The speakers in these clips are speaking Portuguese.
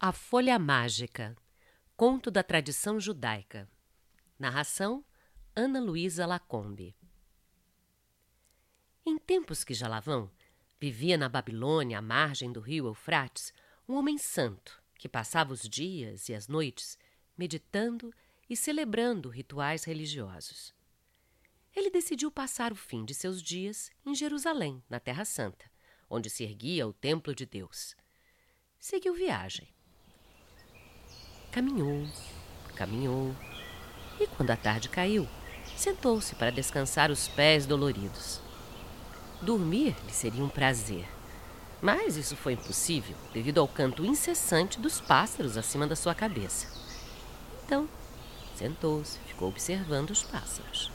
A Folha Mágica Conto da Tradição Judaica Narração Ana Luísa Lacombe Em tempos que já lá vão, vivia na Babilônia, à margem do rio Eufrates, um homem santo que passava os dias e as noites meditando e celebrando rituais religiosos. Ele decidiu passar o fim de seus dias em Jerusalém, na Terra Santa, onde se erguia o Templo de Deus. Seguiu viagem Caminhou, caminhou, e quando a tarde caiu, sentou-se para descansar os pés doloridos. Dormir lhe seria um prazer, mas isso foi impossível devido ao canto incessante dos pássaros acima da sua cabeça. Então, sentou-se, ficou observando os pássaros.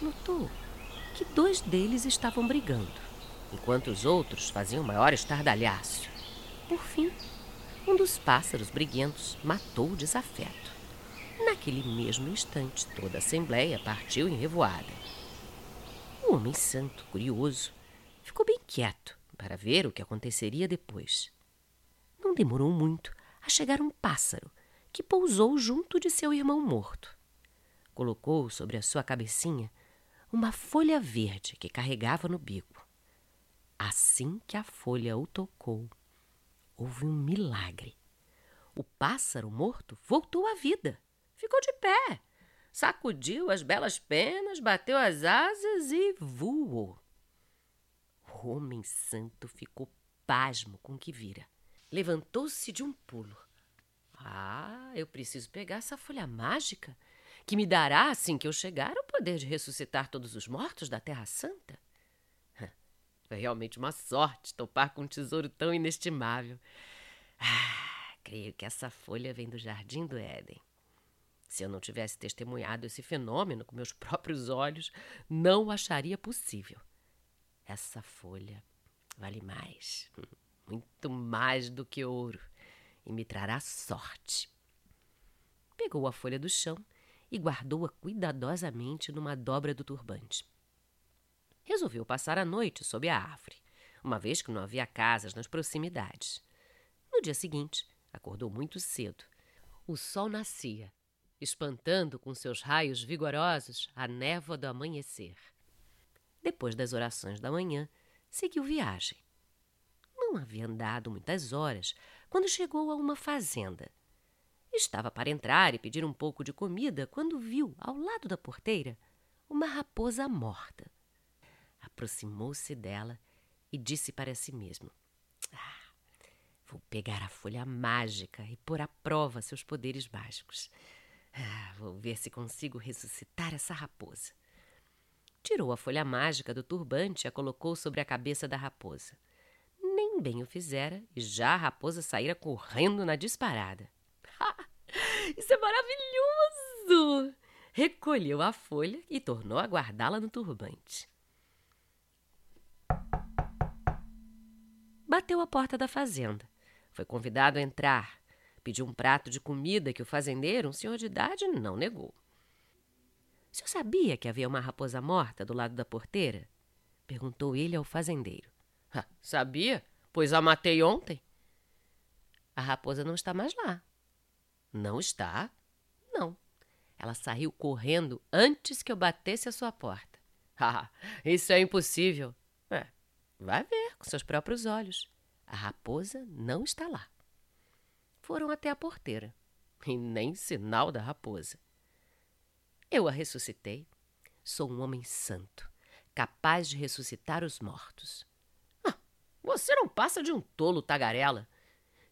Notou que dois deles estavam brigando, enquanto os outros faziam maior estardalhaço. Por fim, um dos pássaros briguentos matou o desafeto. Naquele mesmo instante, toda a assembleia partiu em revoada. O homem santo, curioso, ficou bem quieto para ver o que aconteceria depois. Não demorou muito a chegar um pássaro que pousou junto de seu irmão morto. Colocou sobre a sua cabecinha uma folha verde que carregava no bico. Assim que a folha o tocou, houve um milagre. O pássaro morto voltou à vida. Ficou de pé, sacudiu as belas penas, bateu as asas e voou. O homem santo ficou pasmo com o que vira. Levantou-se de um pulo. Ah, eu preciso pegar essa folha mágica que me dará, assim que eu chegar, o poder de ressuscitar todos os mortos da Terra Santa. Foi realmente uma sorte topar com um tesouro tão inestimável. Ah, creio que essa folha vem do Jardim do Éden. Se eu não tivesse testemunhado esse fenômeno com meus próprios olhos, não o acharia possível. Essa folha vale mais, muito mais do que ouro, e me trará sorte. Pegou a folha do chão e guardou-a cuidadosamente numa dobra do turbante resolveu passar a noite sob a árvore, uma vez que não havia casas nas proximidades. No dia seguinte, acordou muito cedo. O sol nascia, espantando com seus raios vigorosos a névoa do amanhecer. Depois das orações da manhã, seguiu viagem. Não havia andado muitas horas quando chegou a uma fazenda. Estava para entrar e pedir um pouco de comida quando viu, ao lado da porteira, uma raposa morta aproximou-se dela e disse para si mesmo: ah, Vou pegar a folha mágica e pôr à prova seus poderes mágicos. Ah, vou ver se consigo ressuscitar essa raposa. Tirou a folha mágica do turbante e a colocou sobre a cabeça da raposa. Nem bem o fizera e já a raposa saíra correndo na disparada. Isso é maravilhoso! Recolheu a folha e tornou a guardá-la no turbante. Bateu à porta da fazenda. Foi convidado a entrar. Pediu um prato de comida que o fazendeiro, um senhor de idade, não negou. O senhor sabia que havia uma raposa morta do lado da porteira? Perguntou ele ao fazendeiro. Ah, sabia, pois a matei ontem. A raposa não está mais lá. Não está? Não. Ela saiu correndo antes que eu batesse a sua porta. Ah, isso é impossível. É, vai ver com seus próprios olhos. A raposa não está lá. Foram até a porteira, e nem sinal da raposa. Eu a ressuscitei. Sou um homem santo, capaz de ressuscitar os mortos. Ah, você não passa de um tolo tagarela.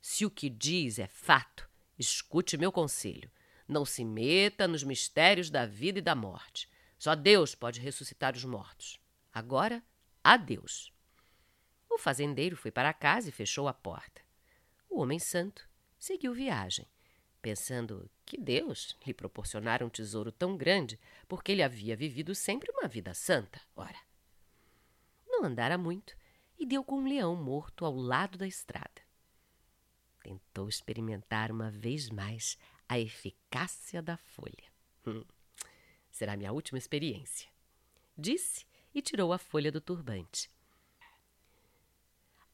Se o que diz é fato, escute meu conselho. Não se meta nos mistérios da vida e da morte. Só Deus pode ressuscitar os mortos. Agora, adeus. O fazendeiro foi para casa e fechou a porta. O homem santo seguiu viagem, pensando que Deus lhe proporcionara um tesouro tão grande porque ele havia vivido sempre uma vida santa. Ora, não andara muito e deu com um leão morto ao lado da estrada. Tentou experimentar uma vez mais a eficácia da folha. Hum, será minha última experiência. Disse e tirou a folha do turbante.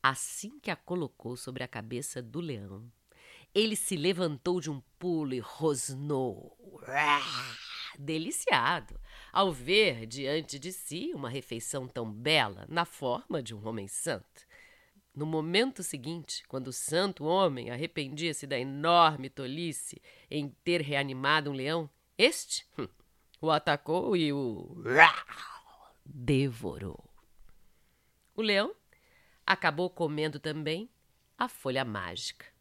Assim que a colocou sobre a cabeça do leão, Ele se levantou de um pulo e rosnou, deliciado, ao ver diante de si uma refeição tão bela na forma de um homem santo. No momento seguinte, quando o santo homem arrependia-se da enorme tolice em ter reanimado um leão, este hum, o atacou e o devorou. O leão acabou comendo também a folha mágica.